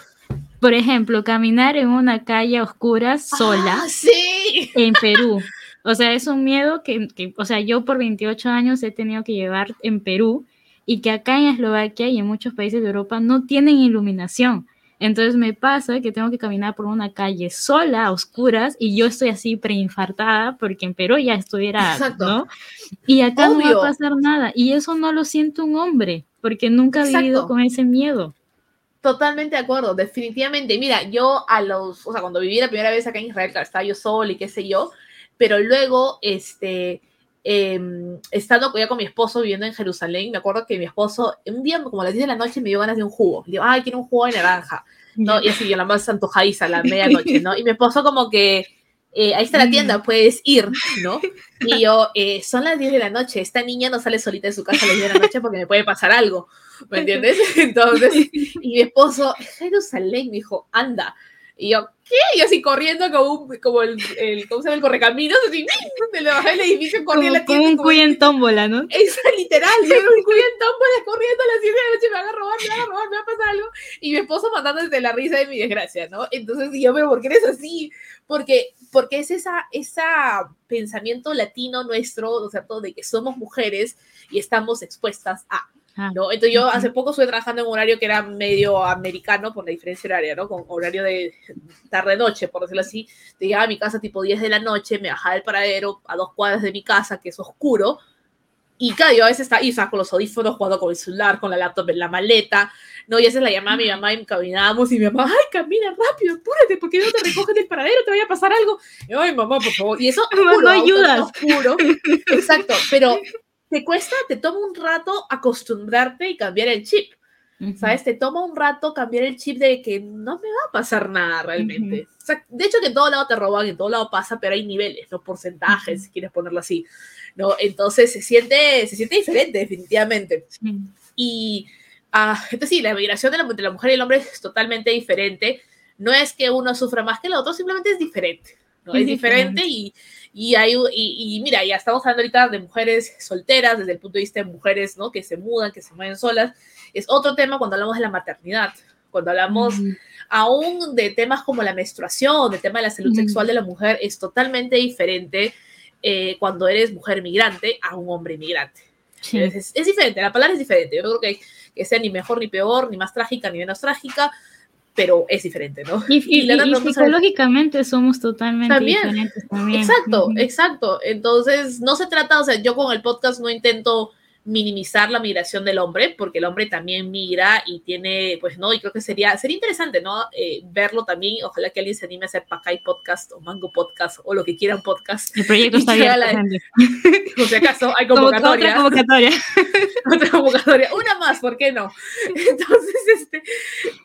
por ejemplo, caminar en una calle oscura sola Ah, sí. en Perú. O sea, es un miedo que, que, o sea, yo por 28 años he tenido que llevar en Perú y que acá en Eslovaquia y en muchos países de Europa no tienen iluminación. Entonces me pasa que tengo que caminar por una calle sola, a oscuras, y yo estoy así preinfartada porque en Perú ya estuviera, Exacto. ¿no? Y acá no va a pasar nada. Y eso no lo siente un hombre, porque nunca ha vivido con ese miedo. Totalmente de acuerdo, definitivamente. Mira, yo a los, o sea, cuando viví la primera vez acá en Israel, claro, estaba yo sola y qué sé yo, pero luego, este, em, estando ya con mi esposo viviendo en Jerusalén, me acuerdo que mi esposo, un día como a las 10 de la noche me dio ganas de un jugo. Le digo, ay, quiero un jugo de naranja. ¿no? Y así, yo la más antojadiza a la medianoche, ¿no? Y mi esposo como que, eh, ahí está la tienda, puedes ir, ¿no? Y yo, eh, son las 10 de la noche, esta niña no sale solita de su casa a las 10 de la noche porque me puede pasar algo, ¿me entiendes? Entonces, y mi esposo, Jerusalén, me dijo, anda. Y yo, ¿qué? Y así corriendo como, un, como el, el, ¿cómo se llama? El correcaminos, así, de le bajé el edificio, corrí Como, la como tienda. un como- cuy en tómbola, ¿no? es literal, yo un cuento pues, corriendo a las 10 de la noche, me van a robar, me van a robar, me va a pasar algo. Y mi esposo matando desde la risa de mi desgracia, ¿no? Entonces, y yo, pero ¿por qué eres así? Porque, porque es esa, esa pensamiento latino nuestro, ¿no es cierto?, de que somos mujeres y estamos expuestas a, ¿no? Entonces yo hace poco estuve trabajando en un horario que era medio americano por la diferencia horaria, ¿no? Con horario de tarde-noche, por decirlo así. Llegaba a mi casa tipo 10 de la noche, me bajaba del paradero a dos cuadras de mi casa, que es oscuro, y claro, yo a veces estaba ahí, o sea, con los audífonos, jugando con el celular, con la laptop en la maleta, ¿no? Y a veces la llamaba a mi mamá y caminábamos y mi mamá, ay, camina rápido, apúrate, porque no te recogen del paradero, te vaya a pasar algo. Y ay, mamá, por favor. Y eso, oscuro, no ayudas. oscuro. Exacto, pero te cuesta, te toma un rato acostumbrarte y cambiar el chip. ¿Sabes? Te toma un rato cambiar el chip de que no me va a pasar nada realmente. O sea, de hecho que en todo lado te roban, en todo lado pasa, pero hay niveles, ¿no? Porcentajes, Ujú. si quieres ponerlo así, ¿no? Entonces se siente, se siente diferente, definitivamente. Y, ah, entonces sí, la migración de la, de la mujer y el hombre es totalmente diferente. No es que uno sufra más que el otro, simplemente es diferente, ¿no? Es, diferente, y, y, hay, y, y mira, ya estamos hablando ahorita de mujeres solteras, desde el punto de vista de mujeres, ¿no? Que se mudan, que se mueven solas. Es otro tema cuando hablamos de la maternidad, cuando hablamos aún de temas como la menstruación, de tema de la salud sexual de la mujer, es totalmente diferente eh, cuando eres mujer migrante a un hombre migrante. Sí. Es, es- es diferente, la palabra es diferente. Yo no creo que, que sea ni mejor ni peor, ni más trágica ni menos trágica, pero es diferente, ¿no? Y, y- Y psicológicamente somos totalmente También. diferentes también. Exacto, exacto. Entonces, no se trata, o sea, yo con el podcast no intento minimizar la migración del hombre, porque el hombre también migra y tiene, pues, ¿no? Y creo que sería, sería interesante, ¿no? Eh, verlo también, ojalá que alguien se anime a hacer Pacay Podcast o Mango Podcast o lo que quieran podcast. El proyecto está abierto. la-. Por si acaso, hay convocatoria. otra convocatoria. otra convocatoria, una más, ¿por qué no? Entonces, este,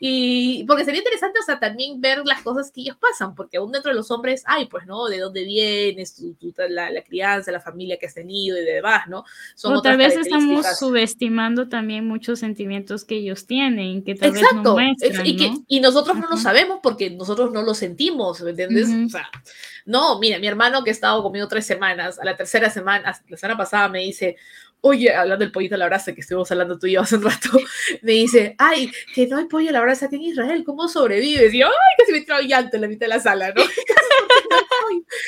y porque sería interesante, o sea, también ver las cosas que ellos pasan, porque aún dentro de los hombres hay, pues, ¿no? De dónde vienes, tu- tu- la, la crianza, la familia que has tenido y demás, ¿no? Son tal vez estamos subestimando también muchos sentimientos que ellos tienen, que tal Exacto, vez no muestran, y, que, ¿no? y nosotros no lo sabemos porque nosotros no lo sentimos, ¿me entiendes? Ujú. O sea, no, mira, mi hermano que ha estado conmigo tres semanas, a la tercera semana, la semana pasada me dice, oye, hablando del pollito a la brasa que estuvimos hablando tú y yo hace un rato, me dice, ay, que no hay pollo a la brasa aquí en Israel, ¿cómo sobrevives? Y yo, ay, casi me tiró llanto en la mitad de la sala, ¿no?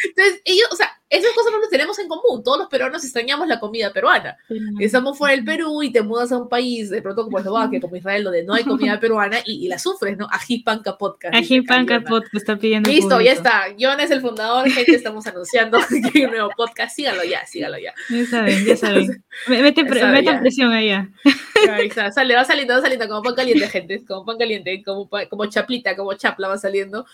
Entonces, ellos, o sea, esas cosas no las tenemos en común, todos los peruanos extrañamos la comida peruana. Estamos fuera del Perú y te mudas a un país, de pronto como Eslovaquia, como Israel, donde no hay comida peruana y, y la sufres, ¿no? Ají Panca Podcast. dice Ají Panca Caliana. Podcast está pidiendo. Listo, ya público. está. John es el fundador, gente, estamos anunciando que hay un nuevo podcast. Síganlo ya, síganlo ya. Ya saben, ya saben. Me- Mete, Ya saben, metan ya. presión allá. Ahí está, sale, va saliendo, va saliendo como pan caliente, gente. Como pan caliente, como, como chaplita, como chapla va saliendo.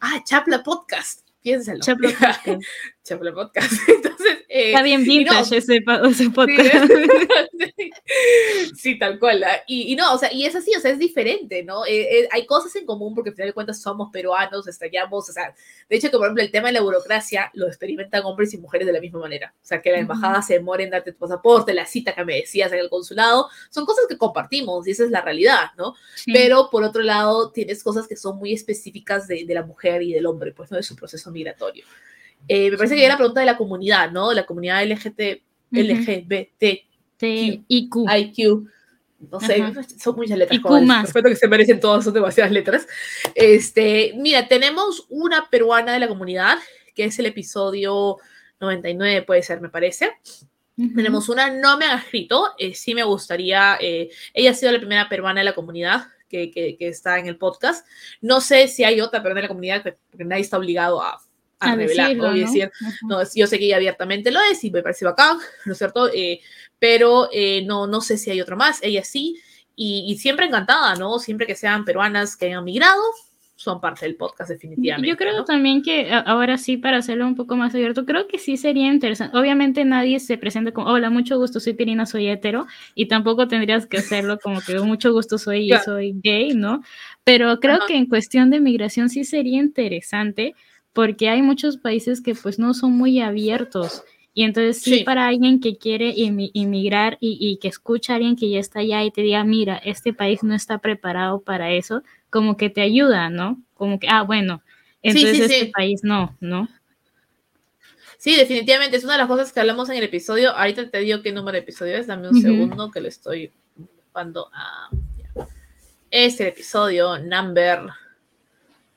Ah, chapla podcast. Piénsalo. Chapla Podcast. Entonces, eh, Está bien y no, vintage ese, ese podcast. sí. Sí, tal cual. ¿ah? Y, y no, o sea, y es así, o sea, es diferente, ¿no? Eh, eh, hay cosas en común porque al final de cuentas somos peruanos, extrañamos, o sea, de hecho que por ejemplo el tema de la burocracia lo experimentan hombres y mujeres de la misma manera. O sea, que la embajada se demora en darte tu pasaporte, la cita que me decías en el consulado, son cosas que compartimos y esa es la realidad, ¿no? Sí. Pero por otro lado, tienes cosas que son muy específicas de, de la mujer y del hombre, pues, ¿no? De su proceso migratorio. Eh, me parece que ya la pregunta de la comunidad, ¿no? De la comunidad LGT, Ujú. LGBT, T- IQ. IQ, no sé, Ajá. son muchas letras. El Kumas. respeto que se merecen todos, son demasiadas letras. Este, mira, tenemos una peruana de la comunidad, que es el episodio 99, puede ser, me parece. Ujú. Tenemos una, no me han escrito, eh, sí me gustaría, eh, ella ha sido la primera peruana de la comunidad que, que- que está en el podcast. No sé si hay otra peruana de la comunidad, que- porque nadie está obligado a, a A revelarlo decirlo, y ¿no? decir, Ajá. no, yo sé que ella abiertamente lo es y me parece bacán, ¿no es cierto? Eh, pero eh, no, no sé si hay otra más, ella sí, y, y siempre encantada, ¿no? Siempre que sean peruanas que hayan migrado, son parte del podcast definitivamente. Yo creo ¿no? también que a- ahora sí, para hacerlo un poco más abierto, creo que sí sería interesante. Obviamente nadie se presenta como, hola, mucho gusto, soy Pirina, soy hetero, y tampoco tendrías que hacerlo como que mucho gusto, soy, Claro. soy gay, ¿no? Pero creo Ajá. que en cuestión de migración sí sería interesante, porque hay muchos países que pues no son muy abiertos. Y entonces sí, Sí. para alguien que quiere inmigrar y, y que escucha a alguien que ya está allá y te diga, mira, este país no está preparado para eso, como que te ayuda, ¿no? Como que, ah, bueno, entonces sí, este país no, ¿no? Sí, definitivamente, es una de las cosas que hablamos en el episodio. Ahorita te digo qué número de episodio es, dame un segundo que lo estoy ocupando a... ya. Es el episodio number, num-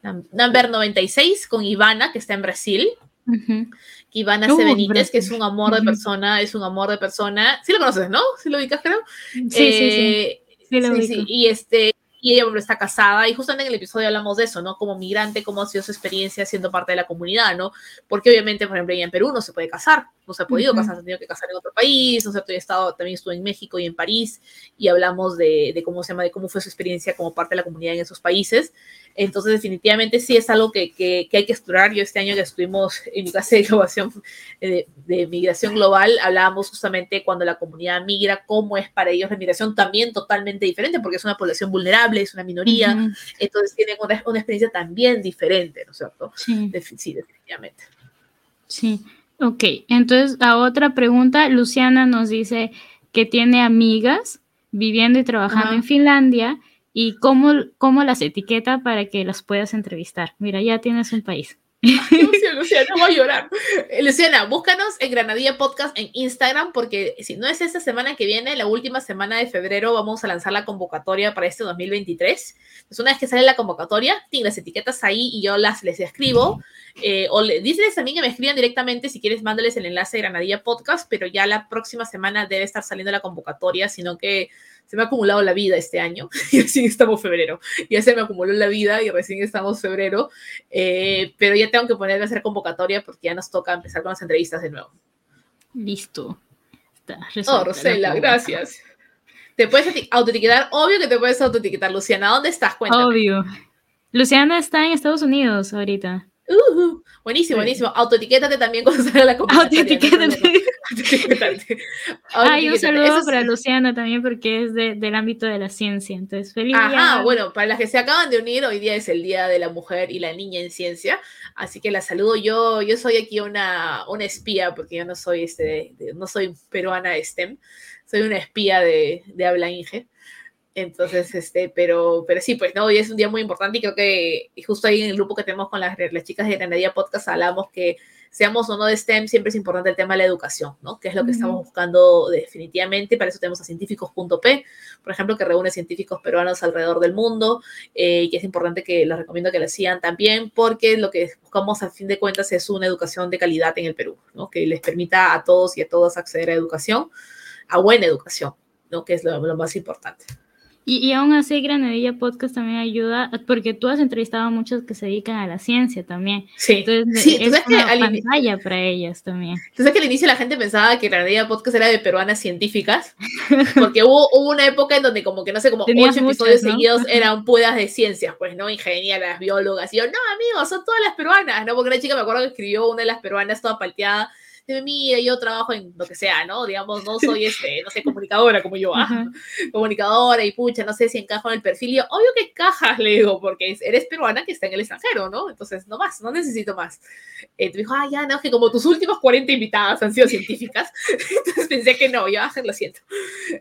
number 96 con Ivana, que está en Brasil. Ujú. Ivana Uh. Benítez, que es un amor de persona, es un amor de persona. Sí lo conoces, ¿no? Sí lo ubicas, creo. Sí, sí, sí. Eh, Sí, lo sí, sí, Y este, y ella está casada, y justamente en el episodio hablamos de eso, ¿no? Como migrante, cómo ha sido su experiencia siendo parte de la comunidad, ¿no? Porque obviamente, por ejemplo, ella en Perú no se puede casar, no se ha podido Ujú. casar, se ha tenido que casar en otro país, ¿no es cierto? Yo he estado, también estuve en México y en París, y hablamos de, de cómo se llama, de cómo fue su experiencia como parte de la comunidad en esos países. Entonces, definitivamente sí es algo que, que, que hay que explorar. Yo este año que estuvimos en mi clase de innovación de, de migración global, hablábamos justamente cuando la comunidad migra, cómo es para ellos la migración también totalmente diferente, porque es una población vulnerable, es una minoría, Ujú. entonces tienen una, una experiencia también diferente, ¿no es cierto? Sí, Defi- sí, definitivamente. sí. Ok, entonces a otra pregunta, Luciana nos dice que tiene amigas viviendo y trabajando en Finlandia y cómo, cómo las etiqueta para que las puedas entrevistar. Mira, ya tienes un país. Luciana, voy a llorar. Eh, Luciana, búscanos en Granadilla Podcast en Instagram, porque si no es esta semana que viene, la última semana de febrero, vamos a lanzar la convocatoria para este 2023. Entonces, una vez que sale la convocatoria, tienen las etiquetas ahí y yo las les escribo. Eh, o le, dices también que me escriban directamente si quieres, mándales el enlace de Granadilla Podcast, pero ya la próxima semana debe estar saliendo la convocatoria, sino que se me ha acumulado la vida este año y recién estamos febrero. Ya se me acumuló la vida y recién estamos febrero. Eh, pero ya tengo que ponerme a hacer convocatoria porque ya nos toca empezar con las entrevistas de nuevo. Listo. Está Oh, Rosela, gracias. Te puedes eti- autoetiquetar, obvio que te puedes autoetiquetar, Luciana. ¿Dónde estás? Cuéntame. Obvio. Luciana está en Estados Unidos ahorita. Ujú, buenísimo, buenísimo. Autoetiquétate también cuando salga la convocatoria. hay Autoetiquétate. Autoetiquétate. Ah, y un saludo Eso para sí. Luciana también porque es de- del ámbito de la ciencia. Entonces, feliz Ajá, día. bueno, para las que se acaban de unir, hoy día es el Día de la Mujer y la Niña en Ciencia, así que la saludo yo, yo soy aquí una, una espía, porque yo no soy, este, de- no soy peruana de STEM, soy una espía de, de habla Inge, entonces, este, pero, pero sí, pues no, hoy es un día muy importante y creo que justo ahí en el grupo que tenemos con las, las chicas de Granadilla Podcast hablamos que seamos o no de STEM, siempre es importante el tema de la educación, ¿no? Que es lo que estamos buscando definitivamente, para eso tenemos a científicos.p, por ejemplo, que reúne científicos peruanos alrededor del mundo, eh, y que es importante que los recomiendo que lo sigan también, porque lo que buscamos a fin de cuentas es una educación de calidad en el Perú, ¿no? Que les permita a todos y a todas acceder a educación, a buena educación, ¿no? Que es lo, lo más importante. Y, y aún así, Granadilla Podcast también ayuda, porque tú has entrevistado a muchos que se dedican a la ciencia también. Sí, Entonces, sí, es que una al, ini- pantalla para ellas también. tú sabes que al inicio la gente pensaba que Granadilla Podcast era de peruanas científicas, porque hubo, hubo una época en donde como que, no sé, como Tenías ocho episodios muchas, ¿no? seguidos eran puras de ciencias, pues, ¿no? Ingenieras, biólogas, y yo, no, amigos, son todas las peruanas, ¿no? Porque una chica me acuerdo que escribió una de las peruanas toda palteada, dice, mira, yo trabajo en lo que sea, ¿no? Digamos, no soy, este, no sé, comunicadora como yo, ah, comunicadora y pucha, no sé si encajo en el perfil. Y yo, obvio que encajas, le digo, porque es- eres peruana que está en el extranjero, ¿no? Entonces, no más, no necesito más. Eh, te dijo, ah, ya, no, que como tus últimas 40 invitadas han sido científicas, entonces pensé que no, yo, ah, lo siento.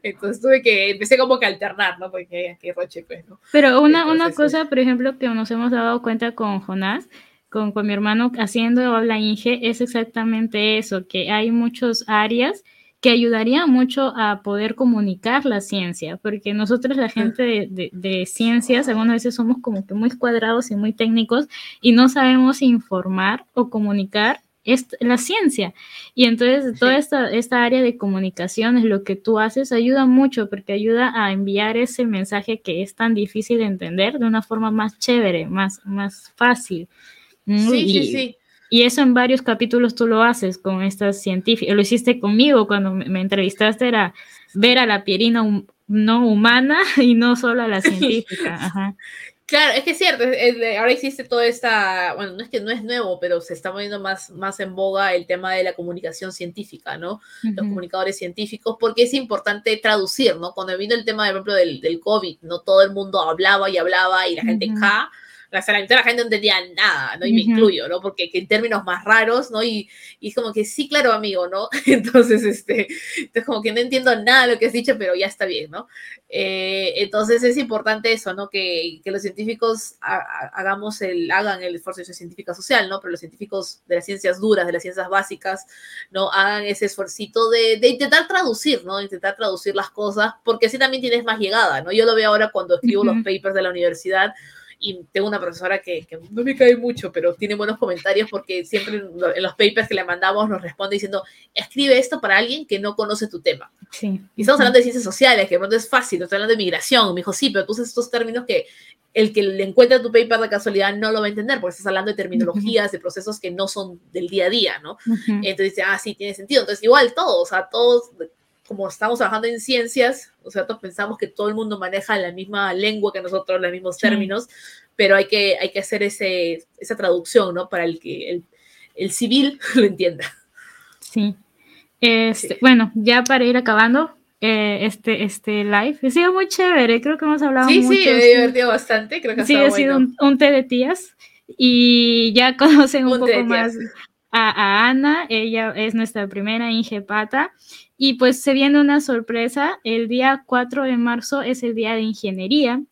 Entonces tuve que, empecé como que a alternar, ¿no? Porque qué roche, pues, ¿no? Pero una, una Entonces, cosa, por ejemplo, que nos hemos dado cuenta con Jonás, con, con mi hermano haciendo habla Inge, es exactamente eso, que hay muchas áreas que ayudaría mucho a poder comunicar la ciencia, porque nosotros la gente de, de, ciencias algunas veces somos como que muy cuadrados y muy técnicos y no sabemos informar o comunicar la ciencia. Y entonces toda esta, esta área de comunicación es lo que tú haces ayuda mucho porque ayuda a enviar ese mensaje que es tan difícil de entender de una forma más chévere, más, más fácil. Sí, sí, sí. Y eso en varios capítulos tú lo haces con estas científicas. Lo hiciste conmigo cuando me, entrevistaste, era ver a la pierina no humana y no solo a la científica. Claro, es que es cierto, ahora existe toda esta, bueno, no es que no es nuevo, pero se está poniendo más, más en boga el tema de la comunicación científica, ¿no? Los comunicadores científicos, porque es importante traducir, ¿no? Cuando vino el tema, por ejemplo, del, del COVID, no todo el mundo hablaba y hablaba y la gente, ca la, la mitad de la gente no entendía nada, ¿no? Y me incluyo, ¿no? Porque en términos más raros, ¿no? Y, y, es como que sí, claro, amigo, ¿no? Entonces, este, entonces como que no entiendo nada de lo que has dicho, pero ya está bien, ¿no? Eh, entonces es importante eso, ¿no? Que, que los científicos hagamos el, hagan el esfuerzo de científica social, ¿no? Pero los científicos de las ciencias duras, de las ciencias básicas, ¿no? Hagan ese esfuercito de, de intentar traducir, ¿no? Intentar traducir las cosas, porque así también tienes más llegada, ¿no? Yo lo veo ahora cuando escribo los papers de la universidad, y tengo una profesora que, no me cae mucho, pero tiene buenos comentarios porque siempre en los papers que le mandamos nos responde diciendo, escribe esto para alguien que no conoce tu tema. Sí. Y estamos hablando de ciencias sociales, que de pronto es fácil, estamos hablando de migración. Me dijo, sí, pero tú usas estos términos que el que le encuentra tu paper de casualidad no lo va a entender, porque estás hablando de terminologías, de procesos que no son del día a día, ¿no? Entonces dice, ah, sí, tiene sentido. Entonces, igual todos, o sea, todos como estamos trabajando en ciencias, o sea, todos pensamos que todo el mundo maneja la misma lengua que nosotros, los mismos términos, pero hay que, hay que hacer ese, esa traducción, ¿no? Para el que el, el civil lo entienda. Sí. Este, Bueno, ya para ir acabando eh, este, este live, ha sido muy chévere, creo que hemos hablado sí, mucho. Sí, sí, me he divertido bastante, creo que sí, ha sido un, un, té de tías y ya conocen un, poco más a, Ana, ella es nuestra primera ingepata y pues se viene una sorpresa, el día 4 de marzo es el día de ingeniería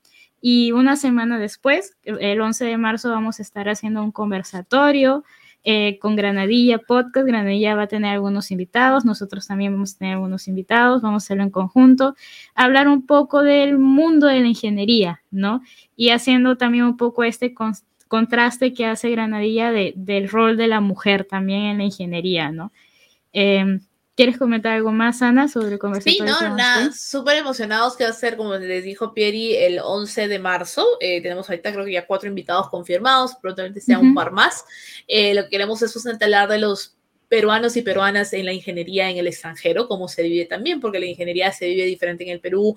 y una semana después, el 11 de marzo, vamos a estar haciendo un conversatorio eh, con Granadilla Podcast. Granadilla va a tener algunos invitados, nosotros también vamos a tener algunos invitados, vamos a hacerlo en conjunto, hablar un poco del mundo de la ingeniería, ¿no? Y haciendo también un poco este contraste que hace Granadilla de, del rol de la mujer también en la ingeniería, ¿no? Eh, ¿Quieres comentar algo más, Ana, sobre el conversatorio? Sí, no, nada, súper emocionados que va a ser, como les dijo Pieri, el 11 de marzo. Eh, tenemos ahorita creo que ya cuatro invitados confirmados, probablemente sea un par más. Eh, lo que queremos es hablar de los peruanos y peruanas en la ingeniería en el extranjero, cómo se vive también, porque la ingeniería se vive diferente en el Perú,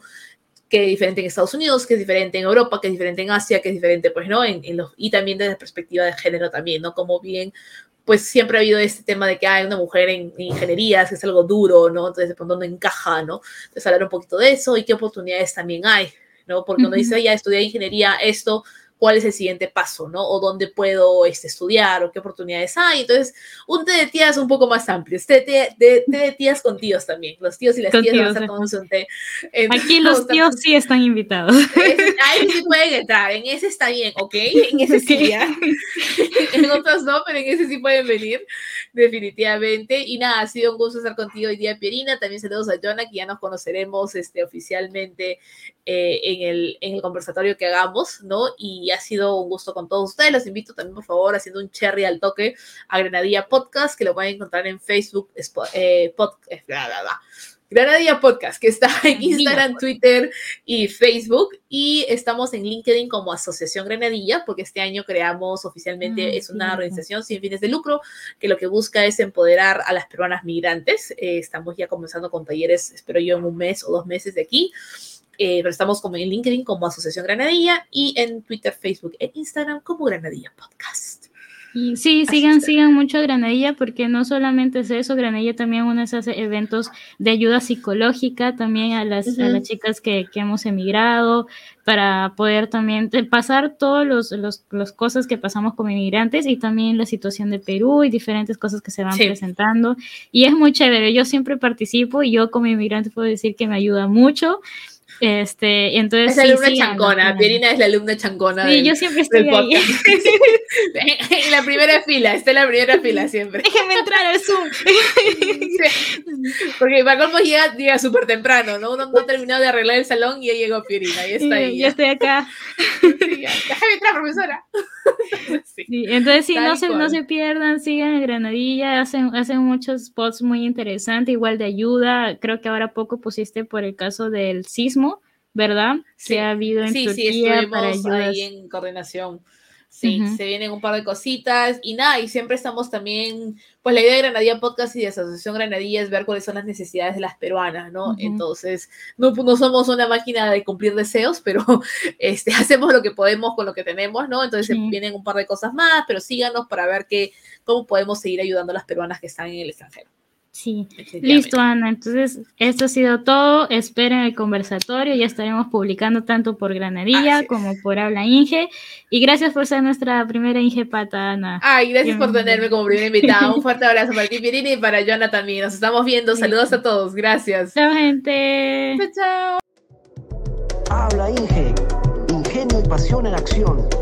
que es diferente en Estados Unidos, que es diferente en Europa, que es diferente en Asia, que es diferente, pues, ¿no? En, en los, y también desde la perspectiva de género también, ¿no? Como bien pues siempre ha habido este tema de que hay una mujer en, ingeniería, que es algo duro, ¿no? Entonces de pronto no encaja, ¿no? Entonces hablar un poquito de eso y qué oportunidades también hay, ¿no? Porque uno dice, ya estudié ingeniería, esto, cuál es el siguiente paso, ¿no? O dónde puedo este, estudiar o qué oportunidades hay. Entonces, un té de tías un poco más amplio. Té, té, té, de tías con tíos también. Los tíos y las tías van a estar tomando un té. Aquí los tíos sí están invitados. ahí sí pueden entrar. En ese está bien, ¿ok? En ese sí ya. en otros no, pero en ese sí pueden venir, definitivamente. Y nada, ha sido un gusto estar contigo hoy día, Pierina. También saludos a Jonah, que ya nos conoceremos este, oficialmente eh, en, el, en el conversatorio que hagamos, ¿no? Y ha sido un gusto con todos ustedes. Los invito también, por favor, haciendo un cherry al toque a Granadilla Podcast, que lo pueden encontrar en Facebook, eh, eh Granadilla Podcast, que está en Instagram, Twitter y Facebook. Y estamos en LinkedIn como Asociación Granadilla, porque este año creamos oficialmente, ah, es una organización sin fines de lucro, que lo que busca es empoderar a las peruanas migrantes. Eh, estamos ya comenzando con talleres, espero yo, en un mes o dos meses de aquí. Eh, pero estamos como en LinkedIn como Asociación Granadilla y en Twitter, Facebook e Instagram como Granadilla Podcast. Y sí, sigan, sigan mucho a Granadilla porque no solamente es eso, Granadilla también uno hace eventos de ayuda psicológica también a las, a las chicas que, que, hemos emigrado para poder también pasar todas los, los, los, cosas que pasamos como inmigrantes y también la situación de Perú y diferentes cosas que se van presentando. Y es muy chévere, yo siempre participo y yo como inmigrante puedo decir que me ayuda mucho Este, entonces. Es la alumna chancona. Pierina es la alumna chancona. Sí, del- yo siempre estoy ahí. en la primera fila, está en la primera fila siempre. Déjenme entrar al Zoom. Porque para colmo llega, llega súper temprano, ¿no? Uno no ha terminado de arreglar el salón y ya llegó Pierina, y está ahí. yo estoy acá. Sí, ya. Déjame entrar, profesora. Sí. Sí, entonces sí, no se, no se pierdan, sigan en Granadilla, hacen, hacen muchos spots muy interesantes, igual de ayuda. Creo que ahora poco pusiste por el caso del sismo, ¿verdad? Sí. Que ha habido en Sí, sí, Turquía para estuvimos ayudas. ahí en coordinación. Sí, Ujú. se vienen un par de cositas y nada, y siempre estamos también, pues la idea de Granadilla Podcast y de Asociación Granadilla es ver cuáles son las necesidades de las peruanas, ¿no? Ujú. Entonces, no, no somos una máquina de cumplir deseos, pero este, hacemos lo que podemos con lo que tenemos, ¿no? Entonces Sí. vienen un par de cosas más, pero síganos para ver que, cómo podemos seguir ayudando a las peruanas que están en el extranjero. Sí, listo, Ana. Entonces, esto ha sido todo. Esperen el conversatorio. Ya estaremos publicando tanto por Granadilla Así es. como por Habla Inge. Y gracias por ser nuestra primera Inge Pata, Ana. Ay, gracias por tenerme como primera invitada. Un fuerte abrazo para ti, y para Joana también. Nos estamos viendo. Saludos a todos. Gracias. Chao, gente. Chao, chao. Habla Inge. Ingenio y pasión en acción.